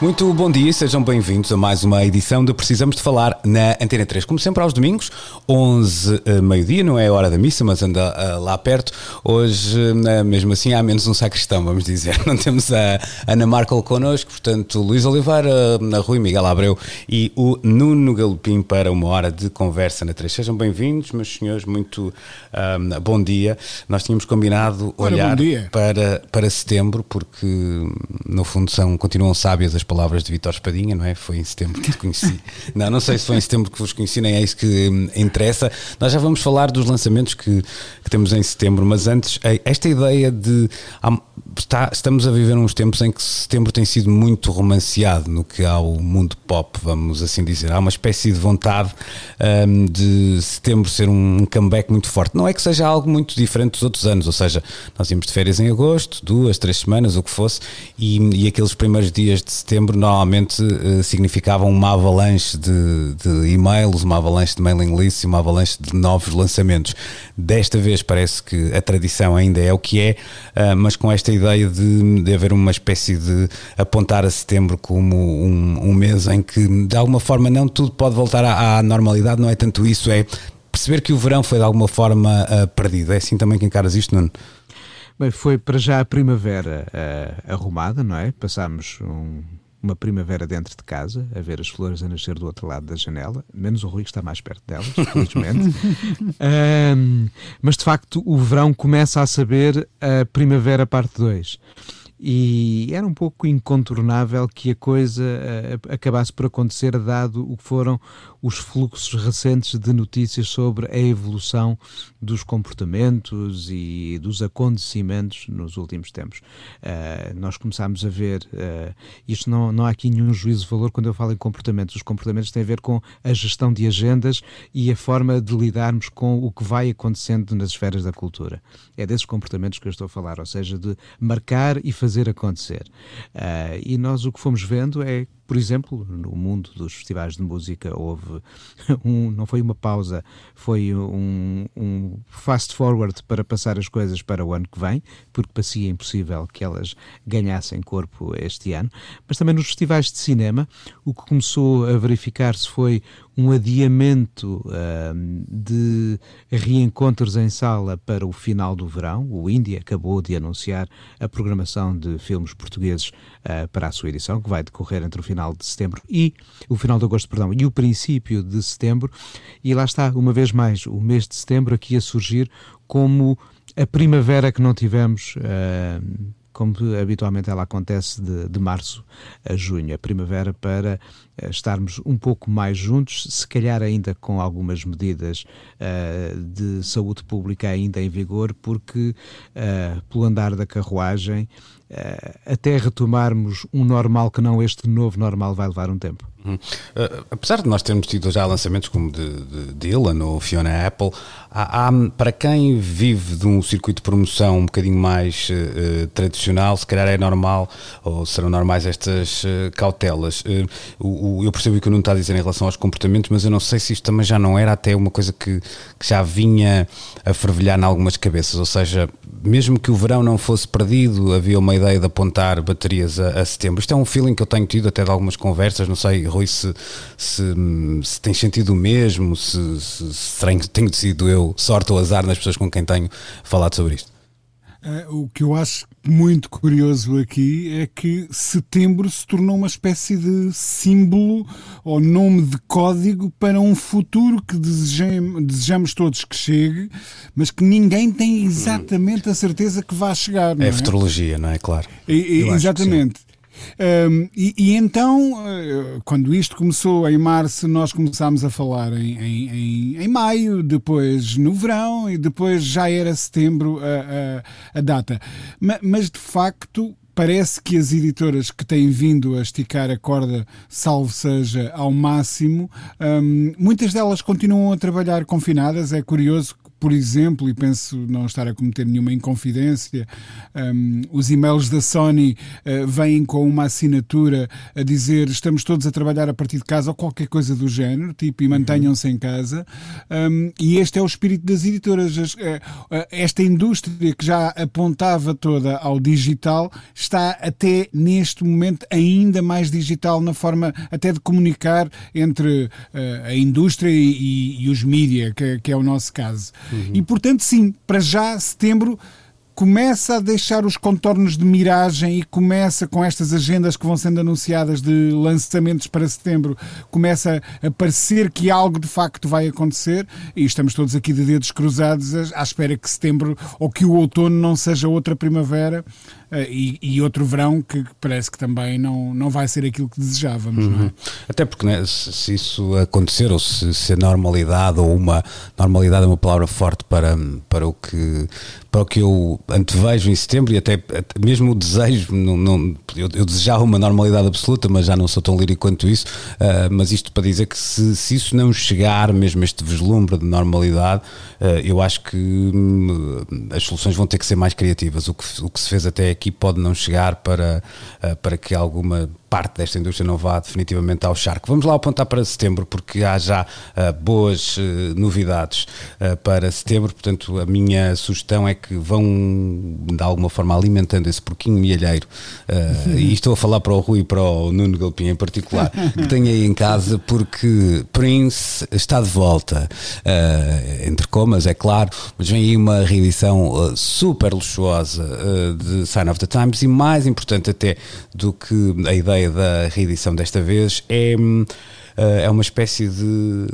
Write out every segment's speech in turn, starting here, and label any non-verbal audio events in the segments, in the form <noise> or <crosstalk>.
Muito bom dia e sejam bem-vindos a mais uma edição de Precisamos de Falar na Antena 3. Como sempre, aos domingos, 11 uh, meio-dia, não é a hora da missa, mas anda uh, lá perto. Hoje, uh, mesmo assim, há menos um sacristão, vamos dizer. <laughs> Não temos a Ana Markel connosco, portanto, Luís Oliveira, a Rui Miguel Abreu e o Nuno Galopim para uma hora de conversa na 3. Sejam bem-vindos, meus senhores, muito bom dia. Nós tínhamos combinado olhar para, para setembro, porque no fundo são, continuam sábias as palavras de Vitor Espadinha, não é? Foi em setembro que te conheci. <laughs> não, não sei se foi em setembro que vos conheci, nem é isso que hum, interessa. Nós já vamos falar dos lançamentos que, que temos em setembro, mas antes, eh, esta ideia de. Está, estamos a viver uns tempos em que setembro tem sido muito romanceado no que há o mundo pop, vamos assim dizer. Há uma espécie de vontade um, de setembro ser um comeback muito forte. Não é que seja algo muito diferente dos outros anos, ou seja, nós íamos de férias em agosto, duas, três semanas, o que fosse, e, e aqueles primeiros dias de setembro setembro normalmente uh, significavam uma avalanche de, de e-mails, uma avalanche de mailing lists e uma avalanche de novos lançamentos. Desta vez parece que a tradição ainda é o que é, uh, mas com esta ideia de, de haver uma espécie de apontar a setembro como um, um mês em que de alguma forma não tudo pode voltar à, à normalidade, não é tanto isso, é perceber que o verão foi de alguma forma uh, perdido. É assim também que encaras isto, Nuno? Bem, foi para já a primavera uh, arrumada, não é? Passámos um, uma primavera dentro de casa, a ver as flores a nascer do outro lado da janela, menos o Rui que está mais perto delas, <laughs> felizmente. um, mas de facto o verão começa a saber a primavera parte 2 e era um pouco incontornável que a coisa uh, acabasse por acontecer, dado o que foram os fluxos recentes de notícias sobre a evolução dos comportamentos e dos acontecimentos nos últimos tempos. Uh, nós começámos a ver, uh, isto não, não há aqui nenhum juízo de valor quando eu falo em comportamentos, os comportamentos têm a ver com a gestão de agendas e a forma de lidarmos com o que vai acontecendo nas esferas da cultura. É desses comportamentos que eu estou a falar, ou seja, de marcar e fazer acontecer. Uh, e nós o que fomos vendo é por exemplo, no mundo dos festivais de música houve <laughs> um, não foi uma pausa, foi um, um fast forward para passar as coisas para o ano que vem, porque parecia impossível que elas ganhassem corpo este ano. Mas também nos festivais de cinema, o que começou a verificar-se foi um adiamento de reencontros em sala para o final do verão. O Índia acabou de anunciar a programação de filmes portugueses uh, para a sua edição, que vai decorrer entre o final de setembro e o final de agosto, perdão, e o princípio de setembro. E lá está, uma vez mais, o mês de setembro aqui a surgir como a primavera que não tivemos. Uh, como habitualmente ela acontece de, de março a junho, a primavera, para uh, estarmos um pouco mais juntos, se calhar ainda com algumas medidas uh, de saúde pública ainda em vigor, porque uh, pelo andar da carruagem, até retomarmos um normal que não este novo normal vai levar um tempo. Uh, apesar de nós termos tido já lançamentos como de, de Dylan ou Fiona Apple, há, há, para quem vive de um circuito de promoção um bocadinho mais uh, tradicional, se calhar é normal ou serão normais estas uh, cautelas. O, o, eu percebo o que o Nuno está a dizer em relação aos comportamentos, mas eu não sei se isto também já não era até uma coisa que, que já vinha a fervilhar em algumas cabeças, ou seja, mesmo que o verão não fosse perdido, havia uma ideia de apontar baterias a, a setembro. Isto é um feeling que eu tenho tido até de algumas conversas, não sei, Rui, se, se, se tem sentido o mesmo, se, se, se tenho, tenho sido eu sorte ou azar nas pessoas com quem tenho falado sobre isto. Uh, o que eu acho muito curioso aqui é que setembro se tornou uma espécie de símbolo ou nome de código para um futuro que desejamos, desejamos todos que chegue, mas que ninguém tem exatamente a certeza que vai chegar. É, é futurologia, não é? Claro. E, e, exatamente. Um, e, e, então, eh, quando isto começou em março, nós começámos a falar em, em, em, em maio, depois no verão e depois já era setembro a, a, a data. Mas, mas de facto, parece que as editoras que têm vindo a esticar a corda, salvo seja, ao máximo, um, muitas delas continuam a trabalhar confinadas. É curioso por exemplo, e penso não estar a cometer nenhuma inconfidência, um, os e-mails da Sony uh, vêm com uma assinatura a dizer estamos todos a trabalhar a partir de casa ou qualquer coisa do género, tipo, e mantenham-se em casa. Um, e este é o espírito das editoras. Uh, uh, esta indústria que já apontava toda ao digital está até neste momento ainda mais digital na forma até de comunicar entre a indústria e, e, e os mídia, que, que é o nosso caso. Uhum. E portanto, sim, para já, setembro começa a deixar os contornos de miragem e começa com estas agendas que vão sendo anunciadas de lançamentos para setembro, começa a parecer que algo de facto vai acontecer e estamos todos aqui de dedos cruzados à espera que setembro ou que o outono não seja outra primavera e, e, outro verão que parece que também não, não vai ser aquilo que desejávamos. É? Uhum. É? Até porque né, se, se, isso acontecer, ou se, se, a normalidade, ou uma normalidade é uma palavra forte para, para, o, que, para o que eu antevejo em setembro, e até mesmo o desejo, não, não eu, eu, desejava uma normalidade absoluta, mas já não sou tão lírico quanto isso. Uh, mas isto para dizer que se, se isso não chegar, mesmo este vislumbre de normalidade, uh, eu acho que hum, as soluções vão ter que ser mais criativas. O que, o que se fez até aqui pode não chegar para, uh, para que alguma parte desta indústria não vá definitivamente ao charco. Vamos lá apontar para setembro, porque há já uh, boas uh, novidades uh, para setembro, portanto a minha sugestão é que vão de alguma forma alimentando esse porquinho mielheiro, e estou a falar para o Rui e para o Nuno Galpim em particular, que tem aí em casa, porque Prince está de volta, entre comas, é claro, mas vem aí uma reedição super luxuosa de Sign of the Times e mais importante até do que a ideia da reedição desta vez é eh, é uma espécie de,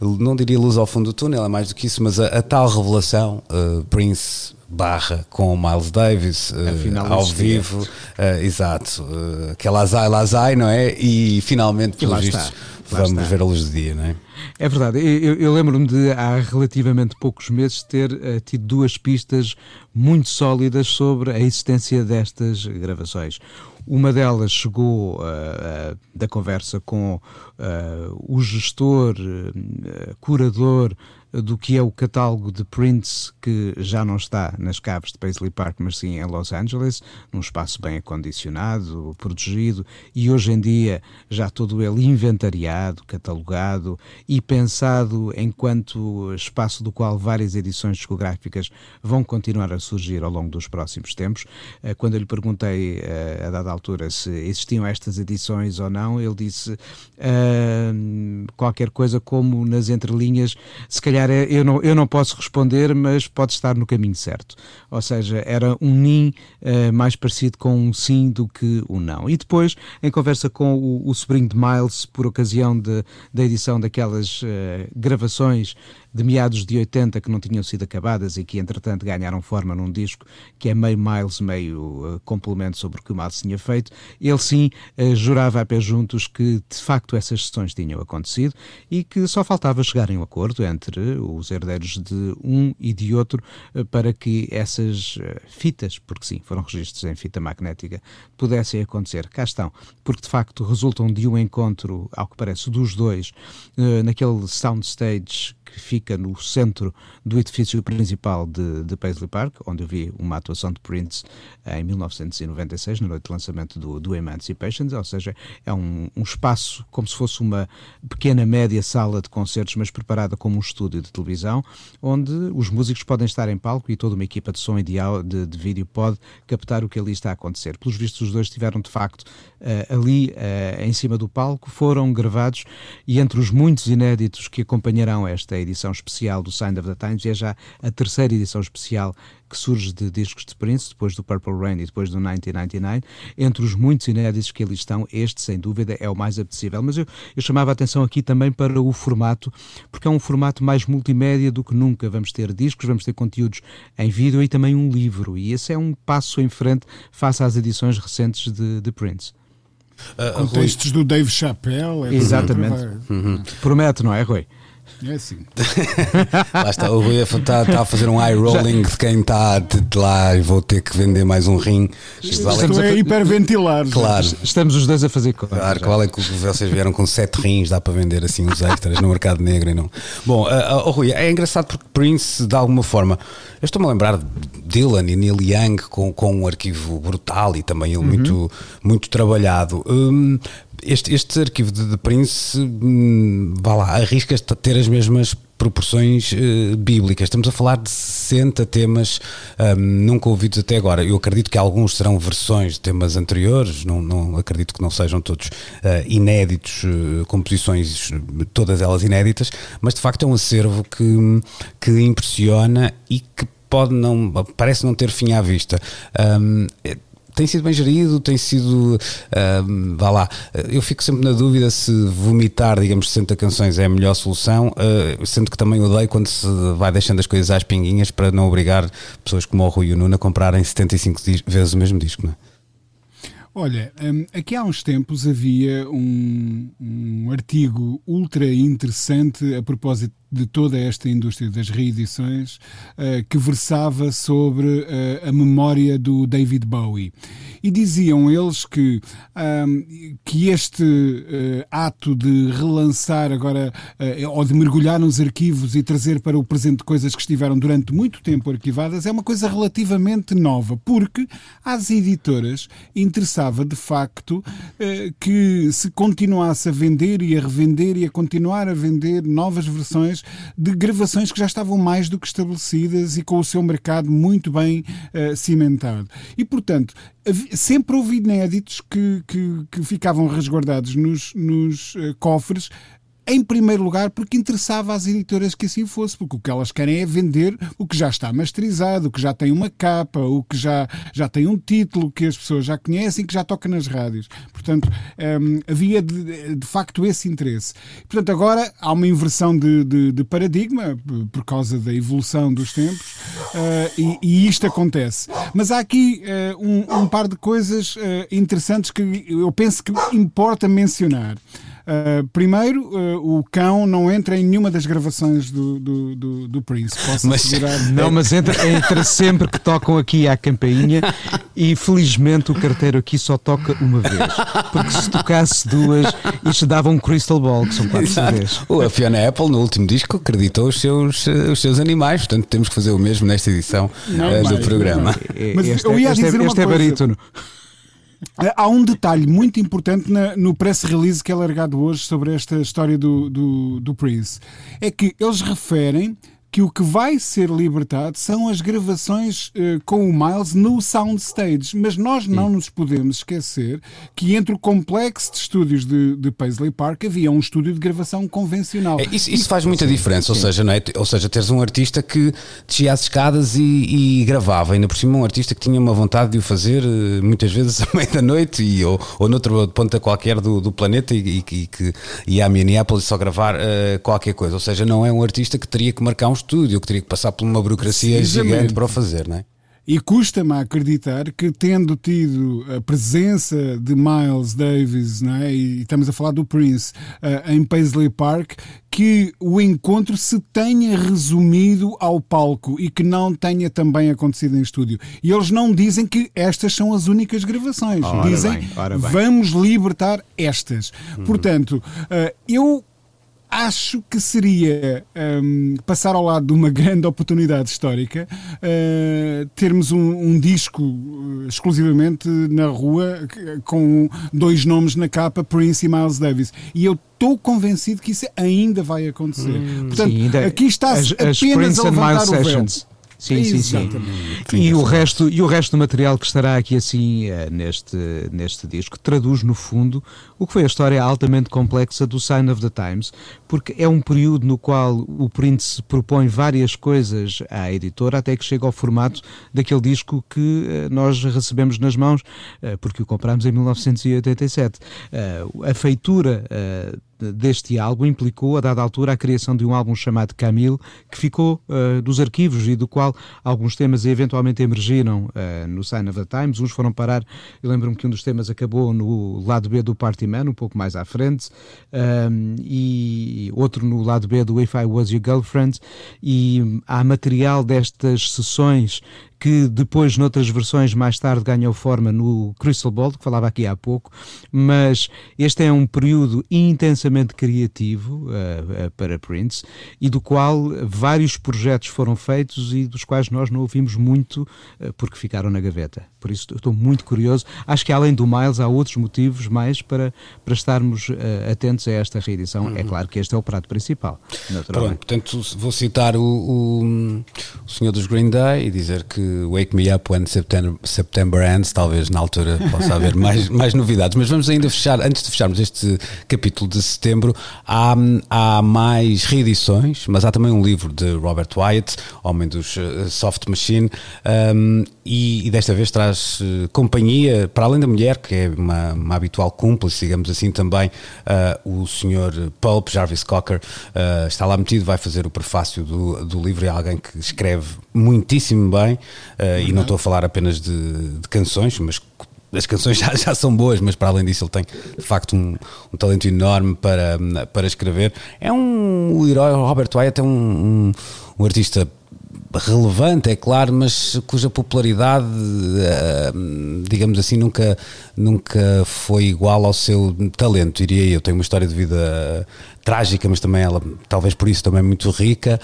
não diria luz ao fundo do túnel, é mais do que isso, mas a, a tal revelação, uh, Prince barra com Miles Davis uh, ao vivo, uh, exato, uh, aquela azai lazai, não é? E finalmente, pelos vamos ver a luz do dia, não é? É verdade, eu, eu lembro-me de há relativamente poucos meses ter uh, tido duas pistas muito sólidas sobre a existência destas gravações. Uma delas chegou uh, uh, da conversa com o gestor, curador do que é o catálogo de Prince que já não está nas caves de Paisley Park, mas sim em Los Angeles, num espaço bem acondicionado, protegido e hoje em dia já todo ele inventariado, catalogado e pensado enquanto espaço do qual várias edições discográficas vão continuar a surgir ao longo dos próximos tempos. Eh, quando eu lhe perguntei eh, a dada altura se existiam estas edições ou não, ele disse uh, qualquer coisa como nas entrelinhas, se calhar calhar é, eu não, eu não posso responder, mas pode estar no caminho certo. Ou seja, era um nim uh, mais parecido com um sim do que um não. E depois, em conversa com o, o sobrinho de Miles, por ocasião de, da edição daquelas uh, gravações de meados de 80 que não tinham sido acabadas e que entretanto ganharam forma num disco que é meio Miles, meio uh, complemento sobre o que o Miles tinha feito, ele sim uh, jurava a pé juntos que de facto essas sessões tinham acontecido e que só faltava chegar em um acordo entre os herdeiros de um e de outro uh, para que essas fitas, porque sim, foram registros em fita magnética, pudessem acontecer. Cá estão, porque de facto resultam de um encontro, ao que parece, dos dois, naquele soundstage que fica no centro do edifício principal de, de Paisley Park, onde eu vi uma atuação de Prince em 1996, na noite de lançamento do, do Emancipation, ou seja, é um, um espaço como se fosse uma pequena média sala de concertos, mas preparada como um estúdio de televisão, onde os músicos podem estar em palco e toda uma equipa de som e de, de, de vídeo pode captar o que ali está a acontecer. Pelos vistos, os dois estiveram de facto uh, ali uh, em cima do palco, foram gravados e entre os muitos inéditos que acompanharão esta edição especial do Sign of the Times e é já a terceira edição especial que surge de discos de Prince, depois do Purple Rain e depois do 1999. Entre os muitos inéditos que ali estão, este, sem dúvida, é o mais apetecível. Mas eu, eu chamava a atenção aqui também para o formato, porque é um formato mais multimédia do que nunca. Vamos ter discos, vamos ter conteúdos em vídeo e também um livro. E esse é um passo em frente face às edições recentes de, de Prince. Uh, Com textos do Dave Chappelle. É Exatamente. Uhum. Promete, não é, Rui? É assim. <laughs> lá está, o Rui está, está a fazer um eye rolling de quem está de, de lá e vou ter que vender mais um rim. Isto é hiperventilar. Claro. Estamos os dois a fazer conta. Claro, qual é que vocês vieram com sete rins, dá para vender assim os extras no mercado negro e não. Bom, uh, uh, Rui, é engraçado porque Prince, de alguma forma, eu estou-me a lembrar de Dylan e Neil Young com, com um arquivo brutal e também ele uhum. muito, muito trabalhado. Um, este, este arquivo de, de Prince, hum, vá lá, arrisca ter as mesmas proporções uh, bíblicas. Estamos a falar de 60 temas um, nunca ouvidos até agora. Eu acredito que alguns serão versões de temas anteriores, não, não acredito que não sejam todos uh, inéditos, uh, composições, todas elas inéditas, mas de facto é um acervo que, que impressiona e que pode não, parece não ter fim à vista. Um, tem sido bem gerido, tem sido. Uh, vá lá. Eu fico sempre na dúvida se vomitar, digamos, 60 canções é a melhor solução, uh, sendo que também odeio quando se vai deixando as coisas às pinguinhas para não obrigar pessoas como o Rui e o Nuno a comprarem 75 vezes o mesmo disco, não é? Olha, hum, aqui há uns tempos havia um, um artigo ultra interessante a propósito de toda esta indústria das reedições uh, que versava sobre uh, a memória do David Bowie. E diziam eles que, que este uh, ato de relançar agora, ou de mergulhar nos arquivos e trazer para o presente coisas que estiveram durante muito tempo arquivadas, é uma coisa relativamente nova, porque às editoras interessava de facto que se continuasse a vender e a revender e a continuar a vender novas versões de gravações que já estavam mais do que estabelecidas e com o seu mercado muito bem uh, cimentado. E, portanto, sempre houve inéditos que, que, que ficavam resguardados nos, nos uh, cofres em primeiro lugar porque interessava às editoras que assim fosse, porque o que elas querem é vender o que já está masterizado, o que já tem uma capa, o que já, já tem um título que as pessoas já conhecem, que já toca nas rádios. Portanto, um, havia de, de, facto esse interesse. Portanto, agora há uma inversão de, de, de paradigma por causa da evolução dos tempos uh, e, e, isto acontece. Mas há aqui uh, um, um, par de coisas uh, interessantes que eu penso que importa mencionar. Uh, primeiro, uh, o cão não entra em nenhuma das gravações do, do, do, do Prince. Posso mas, <laughs> Não, mas entra, entra sempre que tocam aqui à campainha e felizmente o carteiro aqui só toca uma vez. Porque se tocasse duas, isto dava um crystal ball, que são quatro vezes. A Fiona Apple, no último disco, acreditou os seus, os seus animais, portanto temos que fazer o mesmo nesta edição não, uh, do programa. Não. Mas este, eu ia este, é- dizer este é barítono. Há um detalhe muito importante na, no press release que é largado hoje sobre esta história do, do, do Prince. É que eles referem que o que vai ser libertado são as gravações uh, com o Miles no soundstage. Mas nós não Sim. nos podemos esquecer que entre o complexo de estúdios de, de Paisley Park havia um estúdio de gravação convencional. É, isso, isso, faz muita diferença, ou seja, não é? ou seja, teres um artista que descia as escadas e, e, gravava, ainda por cima um artista que tinha uma vontade de o fazer uh, muitas vezes <laughs> à meia da noite e, ou, ou noutro ponta qualquer do, do planeta e, e, que ia a Minneapolis só gravar uh, qualquer coisa. Ou seja, não é um artista que teria que marcar um estúdio, que teria que passar por uma burocracia gigante para o fazer, não é? E custa-me acreditar que, tendo tido a presença de Miles Davis, não é? e estamos a falar do Prince, uh, em Paisley Park, que o encontro se tenha resumido ao palco e que não tenha também acontecido em estúdio. E eles não dizem que estas são as únicas gravações. Ora dizem, bem, vamos libertar estas. Uhum. Portanto, uh, eu acho que seria um, passar ao lado de uma <laughs> grande oportunidade histórica uh, termos um, um, disco uh, exclusivamente na rua com dois nomes na capa, Prince e Miles Davis. E eu estou convencido que isso ainda vai acontecer. Hum, Portanto, sim, aqui está-se apenas Prince a levantar o véu. Sim, sim, sim. E o, resto, e o resto do material que estará aqui assim uh, neste, neste disco traduz no fundo o que foi a história altamente complexa do Sign of the Times, porque é um período no qual o Prince propõe várias coisas à editora até que chega ao formato daquele disco que uh, nós recebemos nas mãos, uh, porque o comprámos em 1987. a feitura deste álbum implicou, a dada altura, a criação de um álbum chamado Camille, que ficou uh, dos arquivos e do qual alguns temas eventualmente emergiram uh, no Sign of the Times. Uns foram parar, eu lembro-me que um dos temas acabou no lado B do Party Man, um pouco mais à frente, um, e outro no lado B do If I Was Your Girlfriend, e há material destas sessões que depois, noutras versões, mais tarde ganhou forma no Crystal Ball, que falava aqui há pouco, mas este é um período intensamente criativo uh, uh, para Prince e do qual vários projetos foram feitos e dos quais nós não ouvimos muito uh, porque ficaram na gaveta. Por isso estou muito curioso. Acho que além do Miles há outros motivos mais para, para estarmos atentos a esta reedição. É uhum. É claro que este é o prato principal. Pronto, portanto, vou citar o, o, o senhor dos Green Day e dizer que Wake Me Up When September, September Ends, talvez na altura possa haver <laughs> mais, mais novidades. Mas vamos ainda fechar, antes de fecharmos este capítulo de setembro, há, há mais reedições, mas há também um livro de Robert Wyatt, Homem dos uh, Soft Machine, um, e, e, desta vez traz uh, companhia, para além da mulher, que é uma, uma habitual cúmplice, digamos assim, também uh, o senhor Pulp, Jarvis Cocker, está lá metido, vai fazer o prefácio do, do livro, é alguém que escreve muitíssimo bem, Uh, e não estou a falar apenas de, de canções, mas as canções <laughs> já, já, são boas, mas para além disso ele tem de facto um, um talento enorme para, para escrever. É um o herói Robert Wyatt é um, um, um artista relevante, é claro, mas cuja popularidade, eh, digamos assim, nunca, nunca foi igual ao seu talento, diria eu. Tem uma história de vida trágica, mas também ela, talvez por isso, também muito rica.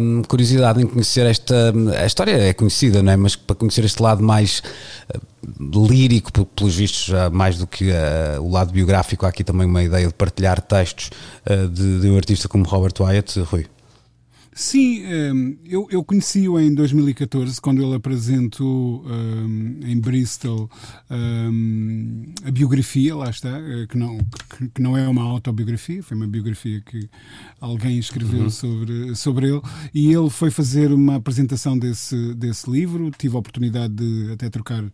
Um, curiosidade em conhecer esta. A história é conhecida, não é? Mas para conhecer este lado mais uh, lírico, pelos vistos, mais do que o lado biográfico, há aqui também uma ideia de partilhar textos de, de um artista como Robert Wyatt, Rui. Sim, ehm, eu, eu conheci-o em 2014, quando ele apresentou um, ehm, em Bristol um, ehm, a biografia, lá está, eh, que não, que, que, não é uma autobiografia, foi uma biografia que alguém escreveu uhum. sobre, sobre ele, e ele foi fazer uma apresentação desse, desse livro, tive a oportunidade de até trocar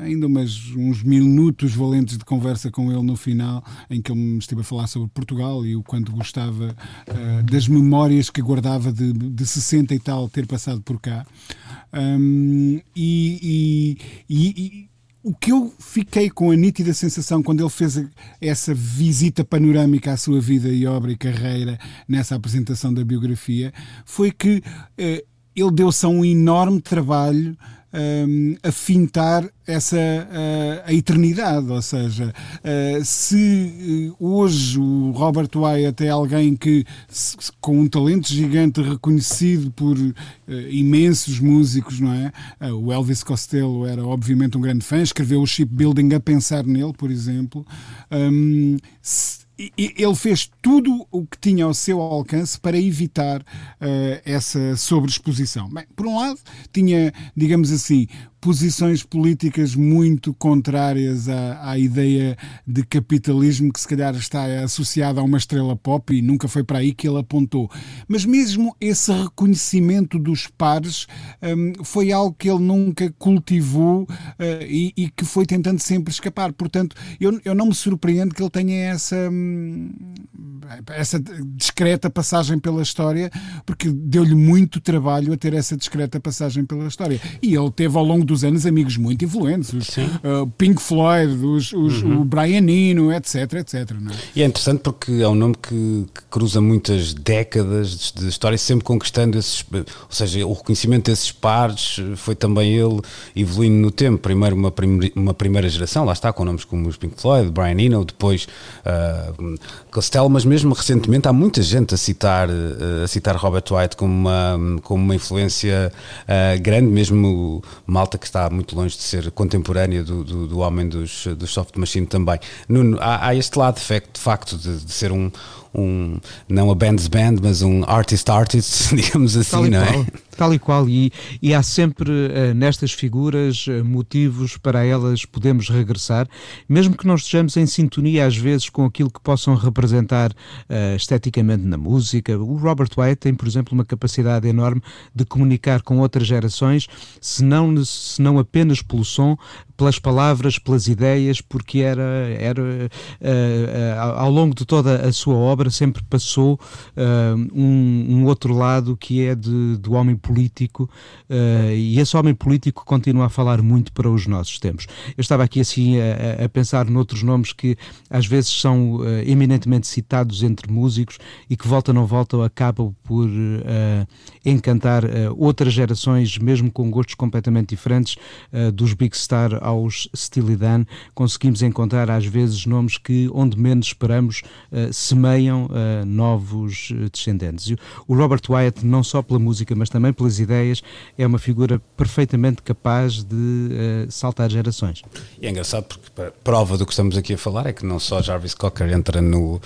ainda umas, uns minutos valentes de conversa com ele no final, em que ele me esteve a falar sobre Portugal e o quanto gostava uh, das memórias que guardava de, de 60 e tal ter passado por cá. Um, e, e, e, o que eu fiquei com a nítida sensação quando ele fez essa visita panorâmica à sua vida e obra e carreira nessa apresentação da biografia foi que uh, ele deu-se a um enorme trabalho um, a fintar essa a, a eternidade, ou seja, uh, se uh, hoje o Robert Wyatt é alguém que se, com um talento gigante reconhecido por uh, imensos músicos, não é? o Elvis Costello era obviamente um grande fã, escreveu o Shipbuilding a pensar nele, por exemplo. Um, se, ele fez tudo o que tinha ao seu alcance para evitar uh, essa sobreexposição. Bem, por um lado, tinha, digamos assim, posições políticas muito contrárias à, à, ideia de capitalismo que se calhar está associada a uma estrela pop e nunca foi para aí que ele apontou. Mas mesmo esse reconhecimento dos pares um, foi algo que ele nunca cultivou uh, e, e, que foi tentando sempre escapar. Portanto, eu, eu não me surpreendo que ele tenha essa, hum, essa discreta passagem pela história, porque deu-lhe muito trabalho a ter essa discreta passagem pela história. E ele teve ao longo do dos anos amigos muito influentes, os uh, Pink Floyd, os, os uhum. o Brian Eno, etc, etc. É? E é interessante porque é um nome que, que, cruza muitas décadas de história, sempre conquistando esses, ou seja, o reconhecimento desses pares foi também ele evoluindo no tempo. Primeiro uma, prim, uma primeira geração, lá está, com nomes como os Pink Floyd, Brian Eno, depois uh, Costello, mas mesmo recentemente há muita gente a citar, uh, a citar Robert White como uma, como uma influência uh, grande, mesmo malta que está muito longe de ser contemporânea do, do, do homem dos, dos soft machine também. Nuno, há, há este lado de facto de, de ser um, um, não a band's band, mas um artist artist, <laughs> digamos assim, não é? Tal e qual, e, e há sempre uh, nestas figuras uh, motivos para elas podermos regressar, mesmo que não estejamos em sintonia às vezes com aquilo que possam representar uh, esteticamente na música. O Robert Wyatt tem, por exemplo, uma capacidade enorme de comunicar com outras gerações, se não, se não apenas pelo som, pelas palavras, pelas ideias, porque era, era ao longo de toda a sua obra sempre passou uh, um, um, outro lado que é de, do homem político e esse homem político continua a falar muito para os nossos tempos. Eu estava aqui assim a, a pensar noutros nomes que às vezes são eminentemente citados entre músicos e que volta não volta acabam por encantar outras gerações, mesmo com gostos completamente diferentes dos Big Star aos Steely Dan, conseguimos encontrar às vezes nomes que, onde menos esperamos, uh, semeiam uh, novos eh, descendentes. O Robert Wyatt, não só pela música, mas também pelas ideias, é uma figura perfeitamente capaz de uh, saltar gerações. E é engraçado porque prova do que estamos aqui a falar é que não só Jarvis Cocker entra no,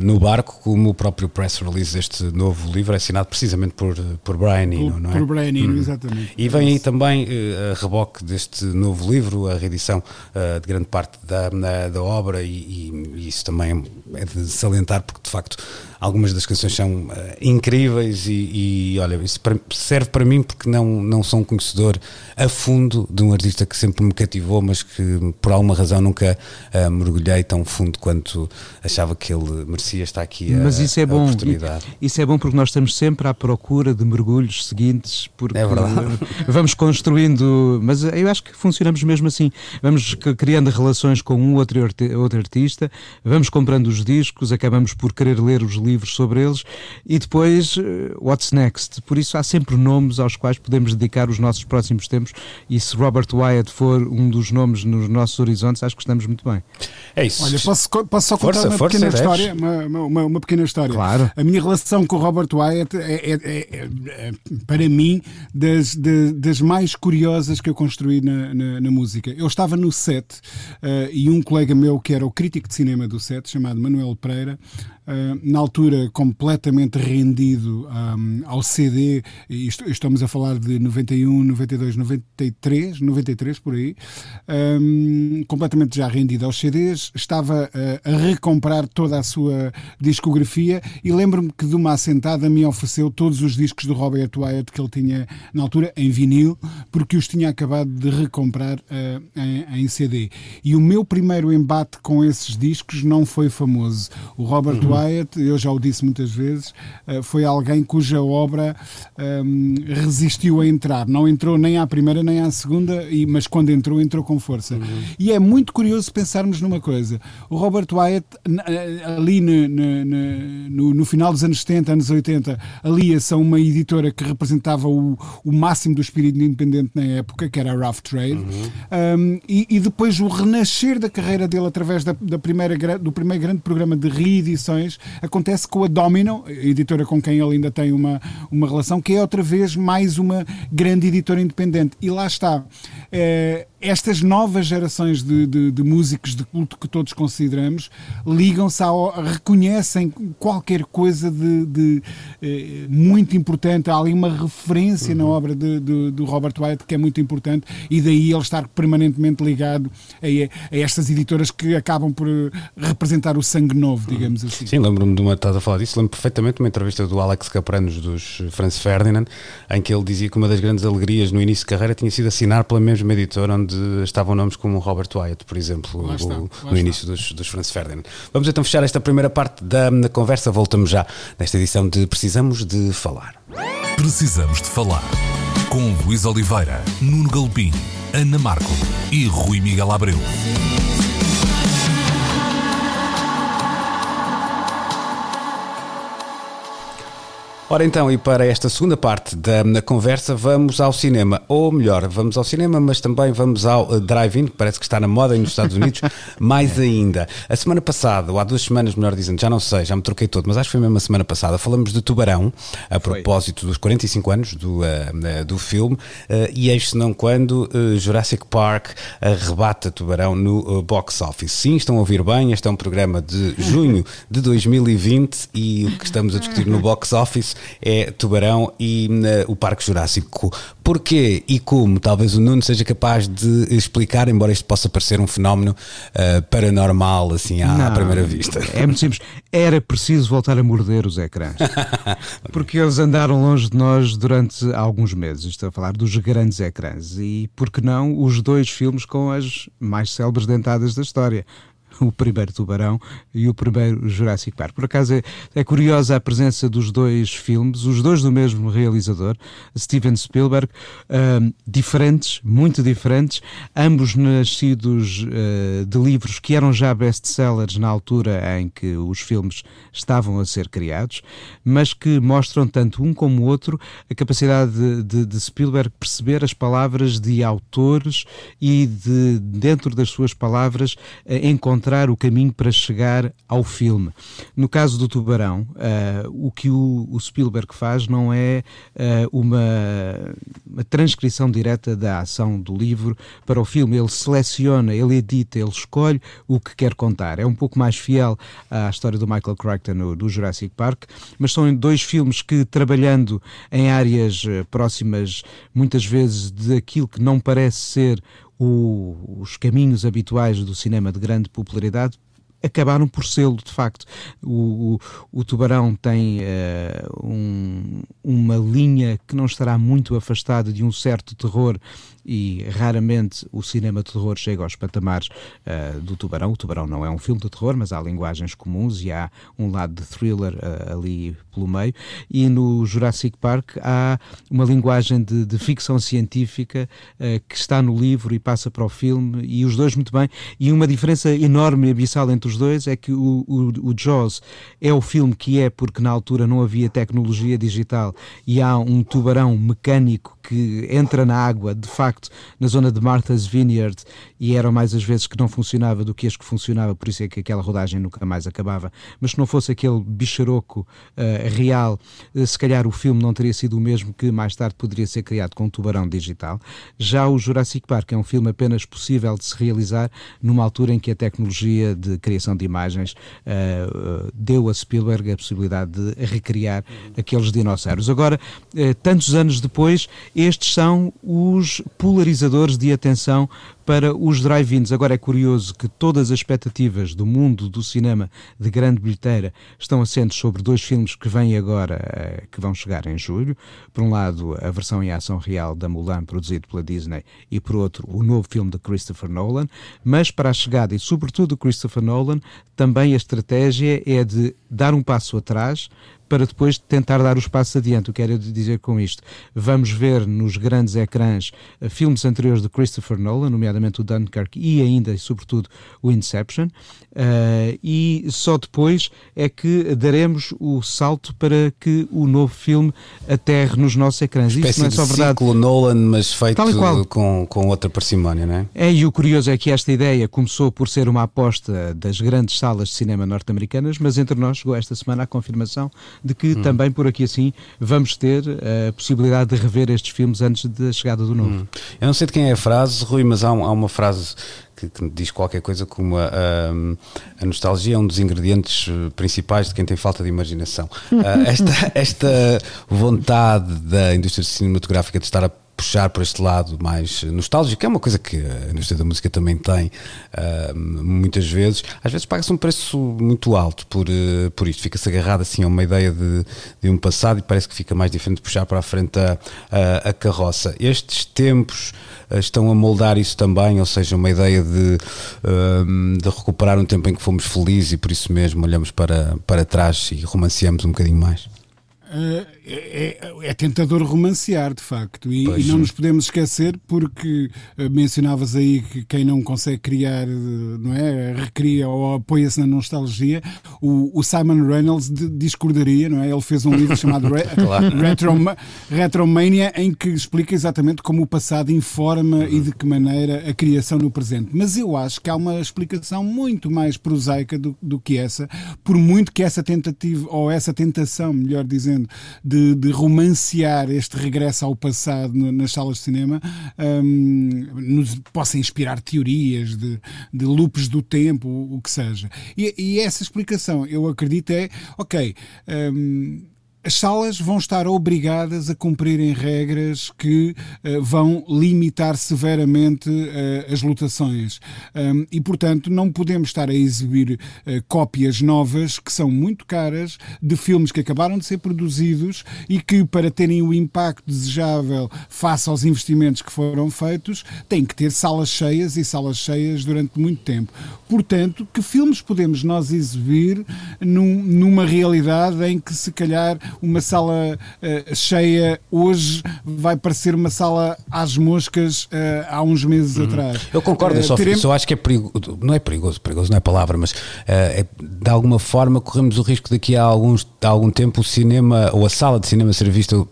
no barco, como o próprio press release deste novo livro é assinado precisamente por, por Brian Eno, não é? Por Brian Eno, hum. exatamente. E vem aí também a reboque deste novo livro livro, a reedição uh, de grande parte da, na, da obra, e, e, e, isso também é de salientar, porque de facto algumas das canções são uh, incríveis e, e, olha, isso serve para mim porque não, não sou um conhecedor a fundo de um artista que sempre me cativou, mas que por alguma razão nunca uh, mergulhei tão fundo quanto achava que ele merecia estar aqui a, mas isso é bom, oportunidade. Isso é bom porque nós estamos sempre à procura de mergulhos seguintes, porque é <laughs> vamos construindo, mas eu acho que funcionamos mesmo assim, vamos criando relações com um outro, outro artista, vamos comprando os discos, acabamos por querer ler os livros sobre eles e depois uh, what's next. Por isso há sempre nomes aos quais podemos dedicar os nossos próximos tempos e se Robert Wyatt for um dos nomes nos nossos horizontes, acho que estamos muito bem. É isso. Olha, posso, posso só contar força, uma força, pequena história? Uma, uma, uma, pequena história. Claro. A minha relação com o Robert Wyatt é, é, é, é para mim, das, de, das mais curiosas que eu construí na, na, na música. Eu estava no set uh, e um colega meu, que era o crítico de cinema do set, chamado Manuel Pereira, na altura completamente rendido um, ao CD, e estamos a falar de 91, 92, 93, 93 por aí, um, completamente já rendido aos CDs, estava a, a recomprar toda a sua discografia e lembro-me que de uma assentada me ofereceu todos os discos do Robert Wyatt que ele tinha na altura em vinil, porque os tinha acabado de recomprar uh, em, em, CD. E o meu primeiro embate com esses discos não foi famoso. O Robert uhum. Wyatt, eu já o disse muitas vezes, uh, foi alguém cuja obra um, resistiu a entrar. Não entrou nem à primeira nem à segunda, mas quando entrou, entrou com força. Uhum. E é muito curioso pensarmos numa coisa. O Robert Wyatt, eh, ali no, no, no final dos anos 70, anos 80, alia-se a uma editora que representava o, o máximo do espírito independente na época, que era a Rough Trade, uhum. um, e, e, depois o renascer da carreira dele através da, da primeira, do primeiro grande programa de reedições acontece com a Domino, editora com quem ele ainda tem uma, uma relação, que é outra vez mais uma grande editora independente. E lá está. É, estas novas gerações de, de, de, músicos de culto que todos consideramos ligam-se ao. reconhecem qualquer coisa de, de eh, muito importante. Há ali uma referência uhum. na obra de, do Robert Wyatt que é muito importante e daí ele estar permanentemente ligado a, a estas editoras que acabam por representar o sangue novo, digamos assim. Sim, lembro-me de uma. Estás a falar disso, lembro perfeitamente de uma entrevista do Alex Capranos dos Franz Ferdinand, em que ele dizia que uma das grandes alegrias no início de carreira tinha sido assinar pela mesma editora onde onde estavam nomes como Robert Wyatt, por exemplo, está, o, no início dos, dos Franz Ferdinand. Vamos então fechar esta primeira parte da, da conversa. Voltamos já nesta edição de Precisamos de Falar. Precisamos de Falar. Com Luís Oliveira, Nuno Galpim, Ana Marco e Rui Miguel Abreu. Ora então, e para esta segunda parte da, conversa, vamos ao cinema. Ou melhor, vamos ao cinema, mas também vamos ao uh, drive-in, que parece que está na moda nos Estados Unidos, <laughs> mais ainda. A semana passada, ou há duas semanas, melhor dizendo, já não sei, já me troquei todo, mas acho que foi mesmo a semana passada, falamos de Tubarão, a propósito dos 45 anos do, uh, do filme, uh, e eis se não quando Jurassic Park arrebata Tubarão no box office. Sim, estão a ouvir bem, este é um programa de junho <laughs> de 2020 e o que estamos a discutir no box office é Tubarão e uh, o Parque Jurássico. Porquê e como? Talvez o Nuno seja capaz de explicar, embora isto possa parecer um fenómeno uh, paranormal, assim, à, à, primeira vista. É muito simples. Era preciso voltar a morder os ecrãs. <laughs> Porque eles andaram longe de nós durante alguns meses. Estou a falar dos grandes ecrãs. E, por que não, os dois filmes com as mais célebres dentadas da história <laughs> o primeiro Tubarão e o primeiro Jurassic Park. Por acaso é, é, curiosa a presença dos dois filmes, os dois do mesmo realizador, Steven Spielberg, uh, diferentes, muito diferentes, ambos nascidos uh, de livros que eram já best-sellers na altura em que os filmes estavam a ser criados, mas que mostram tanto um como o outro a capacidade de, de, de Spielberg perceber as palavras de autores e de, dentro das suas palavras, uh, encontrar encontrar o caminho para chegar ao filme. No caso do Tubarão, uh, o que o, o, Spielberg faz não é uh, uma, uma, transcrição direta da ação do livro para o filme. Ele seleciona, ele edita, ele escolhe o que quer contar. É um pouco mais fiel à história do Michael Crichton no, do Jurassic Park, mas são dois filmes que, trabalhando em áreas eh, próximas, muitas vezes, daquilo que não parece ser o, os caminhos habituais do cinema de grande popularidade acabaram por sê-lo, de facto. O, o, o Tubarão tem uh, um, uma linha que não estará muito afastada de um certo terror e raramente o cinema de terror chega aos patamares uh, do Tubarão. O Tubarão não é um filme de terror, mas há linguagens comuns e há um lado de thriller uh, ali pelo meio. E no Jurassic Park há uma linguagem de, de ficção científica uh, que está no livro e passa para o filme, e os dois muito bem. E uma diferença enorme e abissal entre os dois é que o, o, o Jaws é o filme que é porque na altura não havia tecnologia digital e há um tubarão mecânico que entra na água, de facto na zona de Martha's Vineyard e eram mais as vezes que não funcionava do que as que funcionava, por isso é que aquela rodagem nunca mais acabava. Mas se não fosse aquele bicharoco uh, real, uh, se calhar o filme não teria sido o mesmo que mais tarde poderia ser criado com um tubarão digital. Já o Jurassic Park é um filme apenas possível de se realizar numa altura em que a tecnologia de criação de imagens uh, deu a Spielberg a possibilidade de recriar aqueles dinossauros. Agora, tantos anos depois, estes são os polarizadores de atenção para os drive-ins. Agora é curioso que todas as expectativas do mundo do cinema de grande bilheteira estão assentes sobre dois filmes que vêm agora, eh, que vão chegar em julho. Por um lado, a versão em ação real da Mulan, produzido pela Disney, e por outro, o novo filme de Christopher Nolan. Mas para a chegada, e sobretudo Christopher Nolan, também a estratégia é de dar um passo atrás para depois tentar dar os passos adiante. O que quero dizer com isto? Vamos ver nos grandes ecrãs eh, filmes anteriores de Christopher Nolan, nomeadamente o Dunkirk e ainda e sobretudo o Inception, uh, e só depois é que daremos o salto para que o novo filme aterre nos nossos ecrãs. Isto não é só verdade. ciclo Nolan, mas feito com, com outra parcimónia, não é? É, e o curioso é que esta ideia começou por ser uma aposta das grandes salas de cinema norte-americanas, mas entre nós chegou esta semana a confirmação de que hum. também por aqui assim vamos ter a possibilidade de rever estes filmes antes da chegada do novo. Hum. Eu não sei de quem é a frase, Rui, mas há, há uma frase que, que, diz qualquer coisa como a, a, a, nostalgia é um dos ingredientes eh, principais de quem tem falta de imaginação. Uh, <laughs> esta, esta vontade da indústria cinematográfica de estar a puxar por este lado mais nostálgico, é uma coisa que a indústria da música também tem uh, muitas vezes. Às vezes paga-se um preço muito alto por, uh, por isto, fica-se agarrado assim a uma ideia de, de um passado e parece que fica mais diferente puxar para a frente a, a, a carroça. Estes tempos uh, estão a moldar isso também, ou seja, uma ideia de, de recuperar um tempo em que fomos felizes e por isso mesmo olhamos para, para trás e romanceamos um bocadinho mais. É, é, é, tentador romancear, de facto, e, e, não nos podemos esquecer, porque eh, mencionavas aí que quem não consegue criar, eh, não é? Recria ou apoia-se na nostalgia. O, o Simon Reynolds discordaria, não é? Ele fez um livro chamado Re <laughs> claro. Retro, Retromania, em que explica exatamente como o passado informa uhum. e de que maneira a criação no presente. Mas eu acho que há uma explicação muito mais prosaica do, do que essa, por muito que essa tentativa, ou essa tentação, melhor dizendo, de, de romancear este regresso ao passado nas salas de cinema, um, nos possa inspirar teorias de, de loops do tempo, o, o que seja. E, e, essa explicação, eu acredito, é ok. Um, as salas vão estar obrigadas a cumprirem regras que uh, vão limitar severamente uh, as lotações. Um, e, portanto, não podemos estar a exibir uh, cópias novas que são muito caras de filmes que acabaram de ser produzidos e que, para terem o impacto desejável face aos investimentos que foram feitos, têm que ter salas cheias e salas cheias durante muito tempo. Portanto, que filmes podemos nós exibir num, numa realidade em que, se calhar, uma sala uh, cheia hoje vai parecer uma sala às moscas uh, há uns meses uhum. atrás. Eu concordo, uh, só, teremos... só acho que é perigoso, não é perigoso, perigoso não é palavra, mas é, de alguma forma corremos o risco daqui a, alguns, a algum tempo o cinema ou a sala de cinema ser vista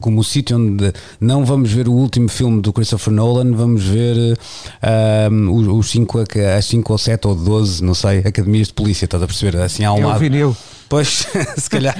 como o sítio onde não vamos ver o último filme do Christopher Nolan, vamos ver um, os 5 as 5 ou 7 ou 12, não sei, academias de polícia, estás a perceber? Assim há um é lado. Vinil. Pois, <laughs> se calhar.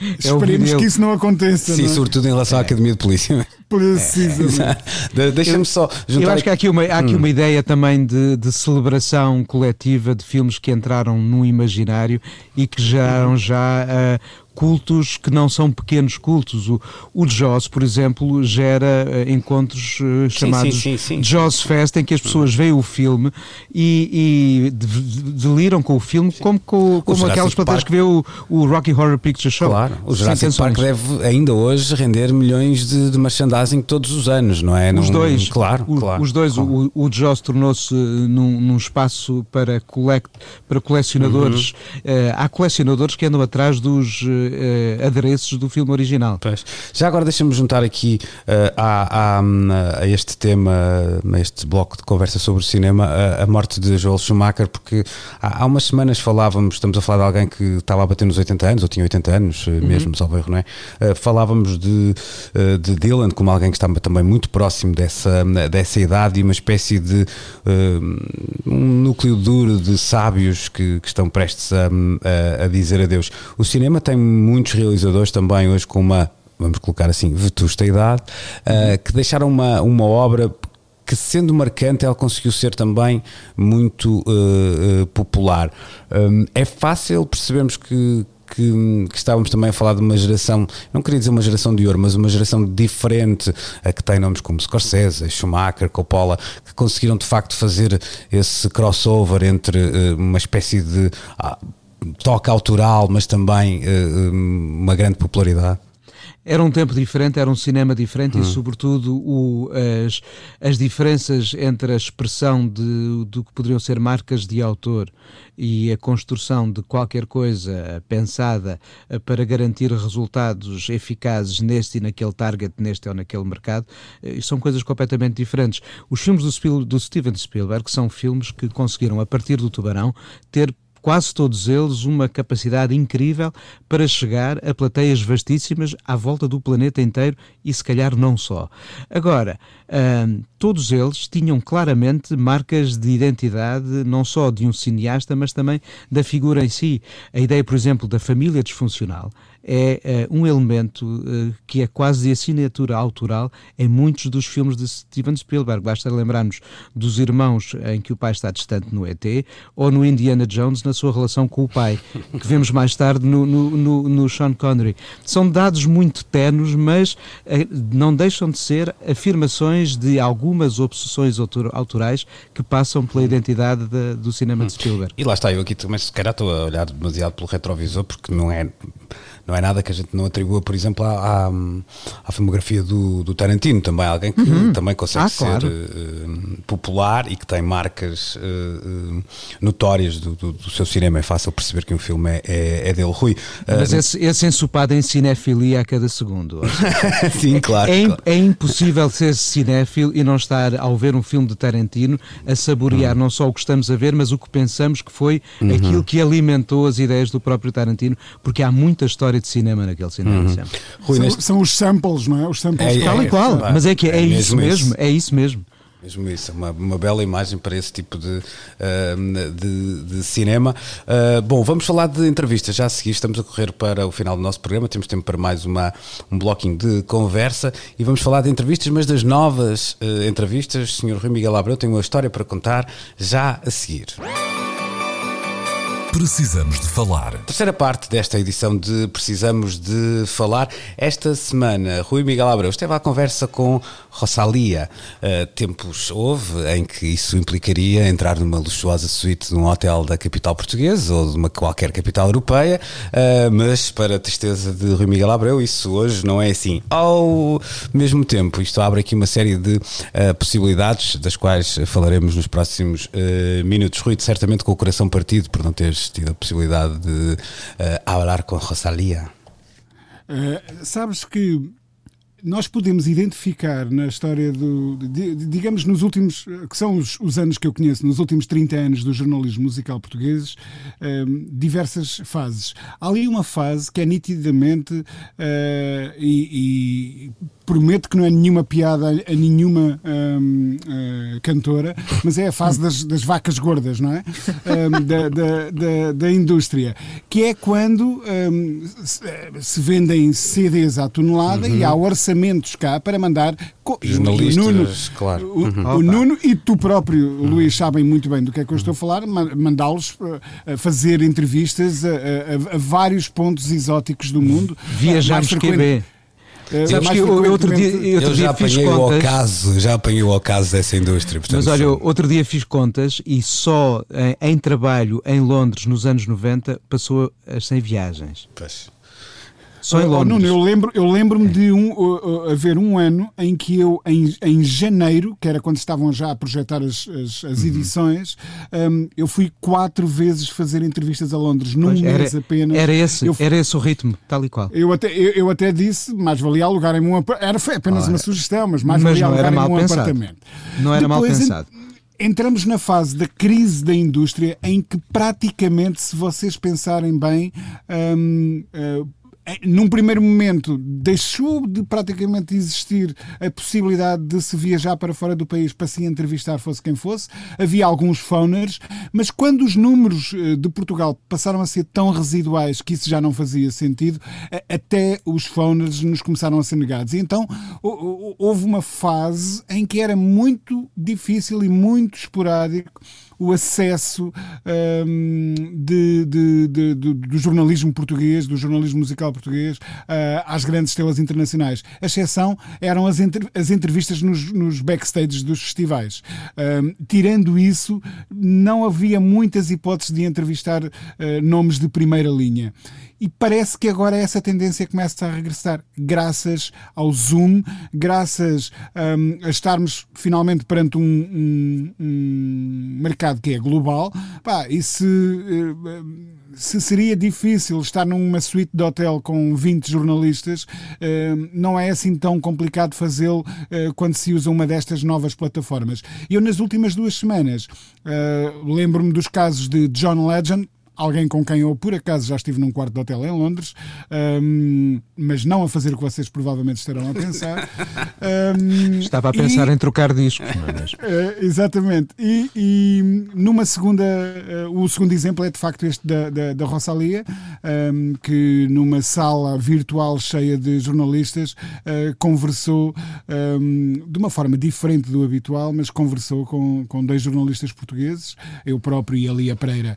É Esperemos que isso não aconteça. Sim, não é? sobretudo em relação à Academia de Polícia. Precisamente. É, Deixa-me só juntar. Eu acho que há aqui uma, há aqui hum. uma ideia também de, de, celebração coletiva de filmes que entraram no imaginário e que geraram já uh, cultos que não são pequenos cultos. O, o Jaws, por exemplo, gera uh, encontros uh, chamados sim, sim, sim, Jaws Fest, em que as pessoas veem o filme e, e deliram com o filme, como, como, como aquelas plateias que vê o, o, Rocky Horror Picture Show. Claro, o Jurassic Park deve ainda hoje render milhões de, de merchandising todos os anos, não é? Os não, dois, claro, o, claro, Os dois, claro. o, o Jaws tornou-se num, num, espaço para, colect, para colecionadores. Uhum. Uh, há colecionadores que andam atrás dos uh, adereços do filme original. Pois. Já agora deixa-me juntar aqui uh, a, a, a, este tema, a este bloco de conversa sobre o cinema, a, a morte de Joel Schumacher, porque há, há, umas semanas falávamos, estamos a falar de alguém que estava a bater nos 80 anos, ou tinha 80 anos, uhum. mesmo, salvo erro, não é? Uh, falávamos de, de Dylan como alguém que estava também muito próximo dessa, dessa idade e uma espécie de um núcleo duro de sábios que, que estão prestes a, a, a dizer adeus. O cinema tem muitos realizadores também hoje com uma vamos colocar assim, vetusta idade, uh, que deixaram uma, uma obra que sendo marcante ela conseguiu ser também muito uh, uh, popular. Um, é fácil percebermos que, que, que, estávamos também a falar de uma geração, não queria dizer uma geração de ouro, mas uma geração diferente, a que tem nomes como Scorsese, Schumacher, Coppola, que conseguiram de facto fazer esse crossover entre uma espécie de ah, toque autoral, mas também uh, uma grande popularidade? Era um tempo diferente, era um cinema diferente e, hum. sobretudo, o, as, as diferenças entre a expressão de, do que poderiam ser marcas de autor e a construção de qualquer coisa pensada para garantir resultados eficazes neste e naquele target, neste ou naquele mercado, eh, são coisas completamente diferentes. Os filmes do, Spiel, do Steven Spielberg são filmes que conseguiram, a partir do Tubarão, ter quase todos eles uma capacidade incrível para chegar a plateias vastíssimas à volta do planeta inteiro e se calhar não só. Agora, hum, todos eles tinham claramente marcas de identidade, não só de um cineasta, mas também da figura em si. A ideia, por exemplo, da família disfuncional é uh, um elemento uh, que é quase de assinatura autoral em muitos dos filmes de Steven Spielberg. Basta lembrarmos dos irmãos em que o pai está distante no ET ou no Indiana Jones na sua relação com o pai, <laughs> que vemos mais tarde no, no, no, no Sean Connery. São dados muito tenos, mas uh, não deixam de ser afirmações de algumas obsessões autorais que passam pela identidade de, do cinema de Spielberg. E lá está, eu aqui também se calhar estou a olhar demasiado pelo retrovisor porque não é não é nada que a gente não atribua, por exemplo, à, à, à filmografia do, do, Tarantino, também alguém que uhum. também consegue ah, ser claro. uh, popular e que tem marcas uh, notórias do, do, do, seu cinema. É fácil perceber que um filme é, é, é dele, Rui. Mas esse, esse ensopado em cinefilia a cada segundo. <laughs> Sim, claro é, claro. é, impossível ser cinéfilo e não estar, ao ver um filme de Tarantino, a saborear uhum. não só o que estamos a ver, mas o que pensamos que foi uhum. aquilo que alimentou as ideias do próprio Tarantino, porque há muita história de cinema naquele cinema. Uhum. Rui, são, neste... são, os samples, não é? Os samples é, tal é, e qual. É, mas é que é, é isso mesmo, isso. é isso mesmo. Mesmo isso, uma, uma bela imagem para esse tipo de, uh, de, de, cinema. Uh, bom, vamos falar de entrevistas. Já a seguir estamos a correr para o final do nosso programa. Temos tempo para mais uma, um bloquinho de conversa e vamos falar de entrevistas, mas das novas uh, entrevistas. Sr. Rui Miguel Abreu tem uma história para contar já a seguir. Precisamos de falar. Terceira parte desta edição de Precisamos de Falar. Esta semana, Rui Miguel Abreu esteve à conversa com Rosalia. Uh, tempos houve em que isso implicaria entrar numa luxuosa suíte de um hotel da capital portuguesa ou de uma qualquer capital europeia, uh, mas para a tristeza de Rui Miguel Abreu, isso hoje não é assim. Ao mesmo tempo, isto abre aqui uma série de uh, possibilidades, das quais falaremos nos próximos minutos. Rui, certamente com o coração partido por não teres tido a possibilidade de uh, falar com Rosalia? Uh, sabes que nós podemos identificar na história do. digamos, nos últimos. que são os, os, anos que eu conheço, nos últimos 30 anos do jornalismo musical português, um, diversas fases. Há ali uma fase que é nitidamente. Uh, e, e prometo que não é nenhuma piada a nenhuma um, uh, eh, cantora, mas é a fase das, das vacas gordas, não é? Um, da, da, da, da, indústria. Que é quando se, se, vendem CDs à tonelada uhum. e há orçamentos cá para mandar. Jornalistas, Nuno, claro. O, uhum. o Nuno e tu próprio, uhum. Luís, sabem muito bem do que é que eu estou a falar, mandá-los uh, fazer entrevistas a, a, a, vários pontos exóticos do mundo. Viajarmos QB. Uh, Sabes que eu, outro dia, eu, outro já apanhei contas, o ocaso, já apanhei o ocaso dessa indústria. Portanto, mas olha, outro dia fiz contas e só em, em, trabalho em Londres nos anos 90 passou as 100 viagens. Pois. Só em Londres. Nuno, eu lembro, eu lembro-me de um, uh, uh, haver um ano em que eu, em, em janeiro, que era quando estavam já a projetar as, as, as uhum. edições, um, eu fui quatro vezes fazer entrevistas a Londres, num pois, mês era, apenas. Era esse, eu, era esse o ritmo, tal e qual. Eu até, eu, eu até disse, mais valia alugarem-me um Era foi apenas Ora, uma sugestão, mas mais mas valia alugarem-me um pensado. apartamento. Não era Depois, mal pensado. entramos na fase da crise da indústria em que praticamente, se vocês pensarem bem, um, uh, num primeiro momento deixou de praticamente existir a possibilidade de se viajar para fora do país para se entrevistar fosse quem fosse. Havia alguns phoners, mas quando os números eh, de Portugal passaram a ser tão residuais que isso já não fazia sentido, até os phoners nos começaram a ser negados. E então houve uma fase em que era muito difícil e muito esporádico o acesso um, de, de, de, do jornalismo português, do jornalismo musical português, uh, às grandes estrelas internacionais. A exceção eram as, as entrevistas nos, nos backstages dos festivais. Um, tirando isso, não havia muitas hipóteses de entrevistar uh, nomes de primeira linha e parece que agora essa tendência começa a regressar, graças ao Zoom, graças um, a estarmos finalmente perante um, um, um mercado que é global. Pá, e se, eh, se seria difícil estar numa suíte de hotel com 20 jornalistas, hum, não é assim tão complicado fazê-lo eh, quando se usa uma destas novas plataformas. Eu, nas últimas duas semanas, eh, lembro-me dos casos de John Legend, alguém com quem eu por acaso já estive num quarto de hotel em Londres, um, mas não a fazer o que vocês provavelmente estarão a pensar. <laughs> Um, Estava a pensar e, em trocar discos. Uh, <laughs> exatamente. E, e, numa segunda, uh, o segundo exemplo é de facto este da, da, da Rosalia, um, que numa sala virtual cheia de jornalistas uh, conversou de uma forma diferente do habitual, mas conversou com, com dois jornalistas portugueses, eu próprio e a Lia Pereira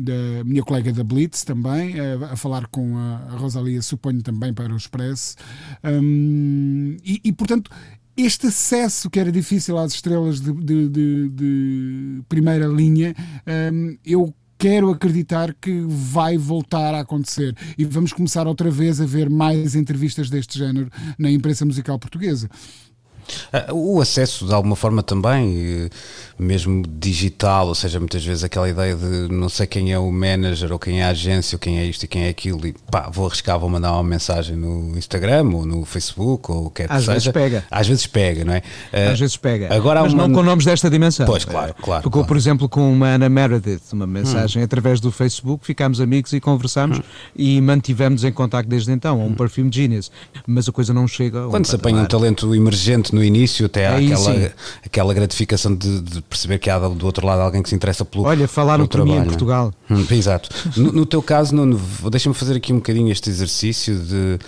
da minha colega da Blitz também, a, a falar com a, a, Rosalia, suponho também para o Expresso. Um, e, e, portanto, este acesso que era difícil às estrelas de, de, de, de primeira linha, um, eu quero acreditar que vai voltar a acontecer e vamos começar outra vez a ver mais entrevistas deste género na imprensa musical portuguesa. Ah, o acesso, de alguma forma, também, mesmo digital, ou seja, muitas vezes aquela ideia de não sei quem é o manager, ou quem é a agência, ou quem é isto e quem é aquilo, e pá, vou arriscar, vou mandar uma mensagem no Instagram, ou no Facebook, ou o que é que Às seja. vezes pega. Às vezes pega, não é? Ah, Às vezes pega. Agora Mas uma... não com nomes desta dimensão. Pois, claro, claro. Porque, claro. por exemplo, com uma Ana Meredith, uma mensagem hum. através do Facebook, ficámos amigos e conversámos hum. e mantivemos em contato desde então, um hum. Perfume Genius. Mas a coisa não chega. Quando um se apanha um talento emergente no início, até há aquela, aquela gratificação de, de, perceber que há do outro lado alguém que se interessa pelo Olha, falaram pelo trabalho, em Portugal. Hum, exato. No, no, teu caso, deixa-me fazer aqui um bocadinho este exercício de,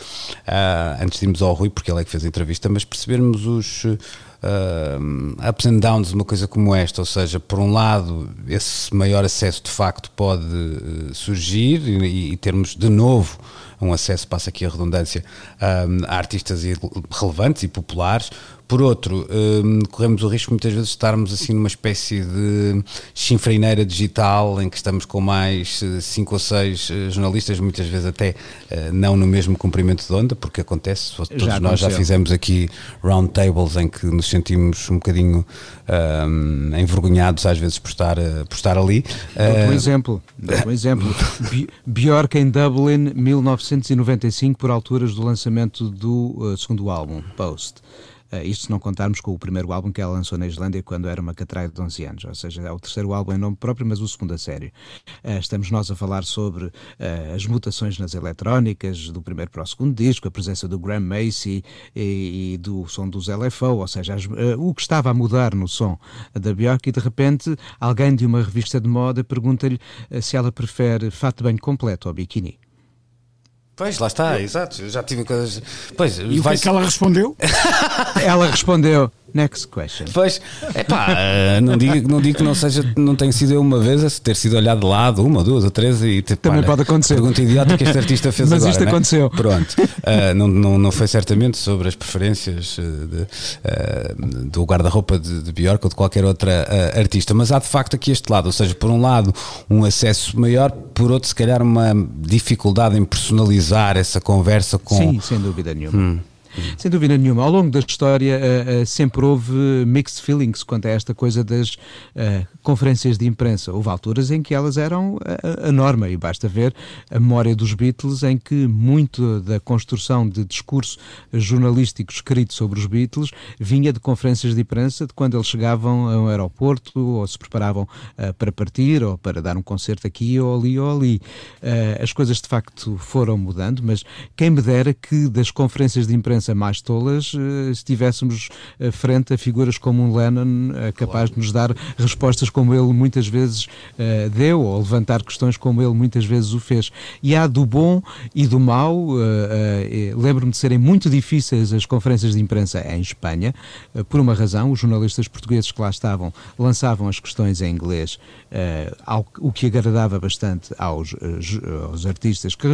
uh, antes de irmos ao Rui, porque ele é que fez a entrevista, mas percebermos os uh, ups and downs uma coisa como esta, ou seja, por um lado, esse maior acesso de facto pode uh, surgir e, e, termos de novo um acesso, passa aqui a redundância, a artistas relevantes e populares, por outro, um, corremos o risco muitas vezes de estarmos assim numa espécie de chinfreineira digital em que estamos com mais eh, cinco ou seis eh, jornalistas, muitas vezes até uh, não no mesmo comprimento de onda, porque acontece, todos já nós já fizemos aqui round tables em que nos sentimos um bocadinho um, envergonhados às vezes por estar, por estar ali. Dou-te um exemplo, dou um exemplo. <laughs> Björk em Dublin, 1995, por alturas do lançamento do uh, segundo álbum, Post. Uh, isto se não contarmos com o primeiro álbum que ela lançou na Islândia quando era uma catraia de 11 anos, ou seja, é o terceiro álbum em nome próprio, mas o segundo a sério. Uh, estamos nós a falar sobre uh, as mutações nas eletrónicas, do primeiro para o segundo disco, a presença do Graham Macy e, e do som dos LFO, ou seja, as, o que estava a mudar no som da Björk e de repente alguém de uma revista de moda pergunta-lhe se ela prefere fato bem completo ou biquíni. Pois, lá está, exato. Eu já tive coisas. Pois, e o que é que ela respondeu? <laughs> ela respondeu: Next question. Pois, epá, eh, não digo, não digo que não seja, não tenha sido eu uma vez a ter sido olhado de lado, uma, duas ou três e tipo, Também pode acontecer. Pergunta idiota que este artista fez Mas agora. Mas isto né? aconteceu. Pronto. Uh, não, não, não foi certamente sobre as preferências de, uh, do guarda-roupa de, de Bjork ou de qualquer outra uh, artista, mas há de facto aqui este lado, ou seja, por um lado um acesso maior, por outro se calhar uma dificuldade em personalizar essa conversa com... Sim, sem dúvida nenhuma. Hum. Sem dúvida nenhuma. Ao longo da história uh, uh, sempre houve mixed feelings quanto a esta coisa das uh, conferências de imprensa. Houve alturas em que elas eram a, a, norma e basta ver a memória dos Beatles em que muito da construção de discurso jornalístico escrito sobre os Beatles vinha de conferências de imprensa de quando eles chegavam a um aeroporto ou se preparavam para partir ou para dar um concerto aqui ou ali ou ali. as coisas de facto foram mudando, mas quem me dera que das conferências de imprensa mais tolas eh, se estivéssemos eh, frente a figuras como um Lennon eh, capaz claro. de nos dar respostas como ele muitas vezes deu ou levantar questões como ele muitas vezes o fez. E há do bom e do mau. Lembro-me de serem muito difíceis as conferências de imprensa em Espanha, por uma razão. Os jornalistas portugueses que lá estavam lançavam as questões em inglês, o que agradava bastante aos, aos artistas que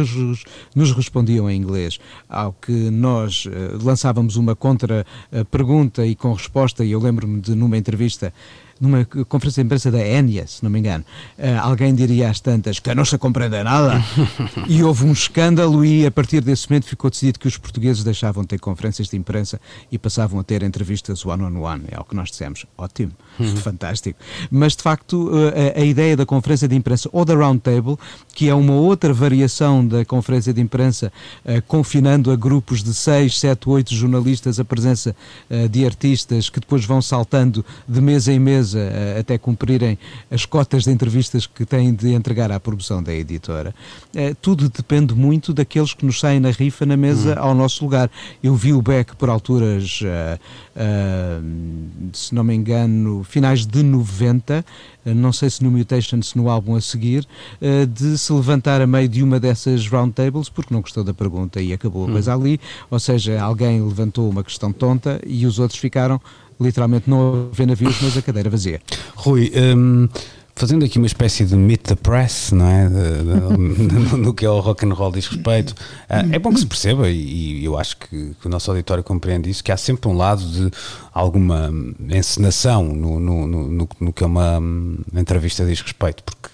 nos respondiam em inglês, ao que nós lançávamos uma contra-pergunta e com resposta, e eu lembro-me de numa entrevista numa conferência de imprensa da Enya, se não me engano, uh, alguém diria às tantas que não se compreende nada. <laughs> E houve um escândalo e a partir desse momento ficou decidido que os portugueses deixavam de ter conferências de imprensa e passavam a ter entrevistas one-on-one, -on -one, é o que nós dissemos. Ótimo, uhum. <laughs> fantástico. Mas de facto uh, a, a, ideia da conferência de imprensa ou da round table, que é uma outra variação da conferência de imprensa, uh, confinando a grupos de 6, 7, 8 jornalistas a presença de artistas que depois vão saltando de mesa em mesa empresa até cumprirem as cotas de entrevistas que têm de entregar à produção da editora. Eh, tudo depende muito daqueles que nos saem na rifa na mesa uhum. ao nosso lugar. Eu vi o Beck por alturas, uh, uh, se não me engano, finais de 90, não sei se no Mutation, se no álbum a seguir, de se levantar a meio de uma dessas roundtables porque não gostou da pergunta e acabou a coisa uhum. ali. Ou seja, alguém levantou uma questão tonta e os outros ficaram literalmente não haver navios, mas a cadeira vazia. Rui, um, fazendo aqui uma espécie de meet the press, não é? <laughs> no, que é o rock and roll diz respeito, uh, é bom que se perceba, e, eu acho que, que, o nosso auditório compreende isso, que há sempre um lado de alguma encenação no, no, no, no que é uma entrevista diz respeito, porque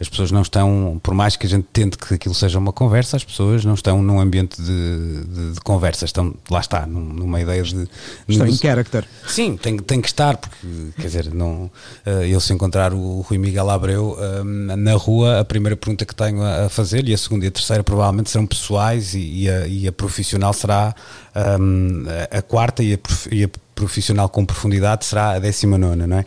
as pessoas não estão, por mais que a gente tente que aquilo seja uma conversa, as pessoas não estão num ambiente de, de, de conversa, estão, lá está, numa ideia de. Estão em character. Sim, tem, tem que estar, porque, quer dizer, não, uh, eu se encontrar o Rui Miguel Abreu uh, na rua, a primeira pergunta que tenho a, fazer, e a segunda e a terceira provavelmente serão pessoais, e, e, a, e a, profissional será um, a quarta e a, e a profissional com profundidade será a 19, não é?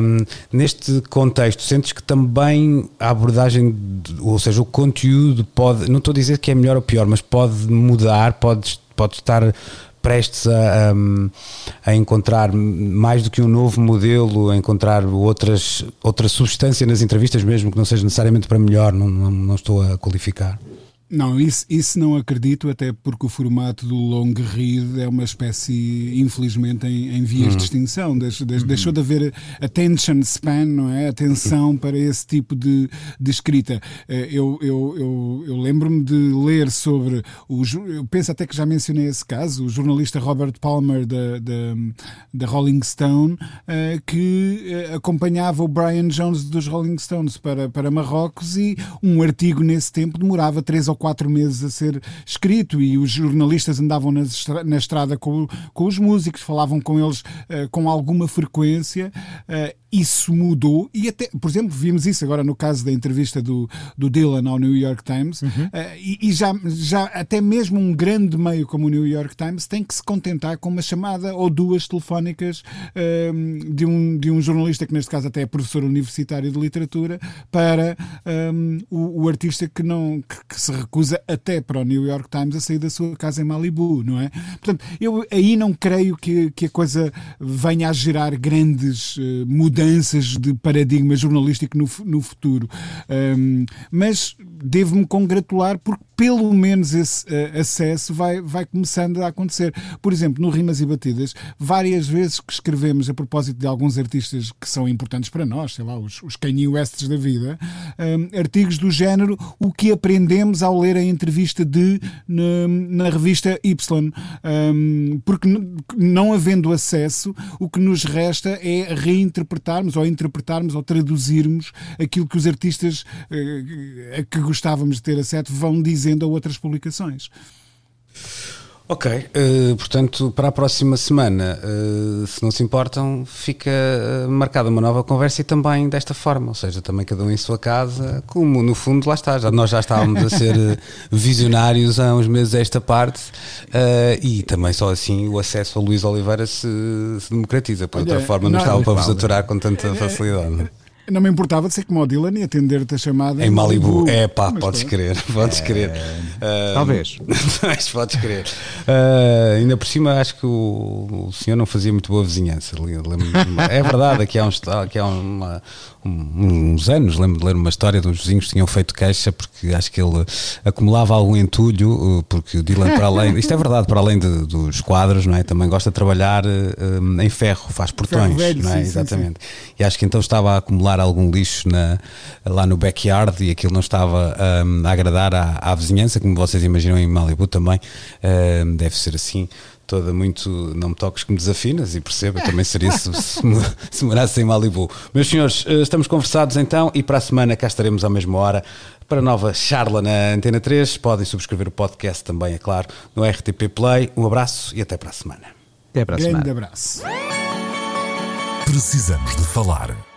Um, neste contexto, sentes que também a abordagem, ou seja, o conteúdo pode, não estou a dizer que é melhor ou pior, mas pode mudar, pode, pode estar prestes a, a, a, encontrar mais do que um novo modelo, a encontrar outras, outra substância nas entrevistas, mesmo que não seja necessariamente para melhor, não, não, não estou a qualificar. Não, isso, isso não acredito, até porque o formato do long read é uma espécie, infelizmente, em, em vias uhum. de extinção. Deixou, uhum. deixou de haver attention span, não é? Atenção para esse tipo de, de escrita. Eh, eu, eu, eu, eu lembro-me de ler sobre, o, eu penso até que já mencionei esse caso, o jornalista Robert Palmer da, da, da Rolling Stone, eh, que eh, acompanhava o Brian Jones dos Rolling Stones para, para Marrocos e um artigo nesse tempo demorava três ou quatro meses a ser escrito e os jornalistas andavam na, estrada com, com os músicos, falavam com eles uh, com alguma frequência. Isso mudou e até, por exemplo, vimos isso agora no caso da entrevista do, do Dylan ao New York Times uhum. uh, e, e, já, já até mesmo um grande meio como o New York Times tem que se contentar com uma chamada ou duas telefónicas uh, de, um, de um jornalista que neste caso até é professor universitário de literatura para um, o, o, artista que não que, que, se recusa até para o New York Times a sair da sua casa em Malibu, não é? Portanto, eu aí não creio que, que a coisa venha a gerar grandes uh, mudanças mudanças de paradigma jornalístico no, no futuro. Um, mas devo-me congratular porque pelo menos esse uh, acesso vai, vai começando a acontecer. Por exemplo, no Rimas e Batidas, várias vezes que escrevemos a propósito de alguns artistas que são importantes para nós, sei lá, os, os Kanye da vida, um, artigos do género o que aprendemos ao ler a entrevista de na, na revista Y. Um, porque não havendo acesso, o que nos resta é ou interpretarmos ou traduzirmos aquilo que os artistas uh, a que gostávamos de ter acesso vão dizer a outras publicações. Ok, uh, portanto, para a próxima semana, uh, se não se importam, fica uh, marcada uma nova conversa e também desta forma, ou seja, também cada um em sua casa, como no fundo lá está, já, nós já estávamos a ser <laughs> visionários há uns meses esta parte e também só assim o acesso a Luís Oliveira se, se democratiza, por Olha, outra forma não, não estava para vos aturar com tanta facilidade. Não me importava de ser como o Dylan e atender-te a chamada em Malibu. É pá, podes crer, <laughs> podes é... crer. Uh, Talvez. <laughs> Mas podes crer. Uh, ainda por cima, acho que o, o, senhor não fazia muito boa vizinhança. É verdade, aqui há, uns, aqui há uma, uns anos, lembro de ler uma história de uns vizinhos que tinham feito queixa porque acho que ele acumulava algum entulho, porque o Dylan, para além, isto é verdade, para além de, dos quadros, não é? também gosta de trabalhar um, em ferro, faz portões, velho, não é? Sim, Exatamente. Sim, sim. E acho que então estava a acumular algum lixo na, lá no backyard e aquilo não estava um, a agradar à, à, vizinhança, como vocês imaginam em Malibu também, um, deve ser assim toda muito não me toques que me desafinas e perceba, também seria se, se, <laughs> se morasse em Malibu. Meus senhores, eh, estamos conversados então e para a semana cá estaremos à mesma hora para nova charla na Antena 3. Podem subscrever o podcast também, é claro, no RTP Play. Um abraço e até para a semana. Até para a Grande semana. abraço. Precisamos de falar.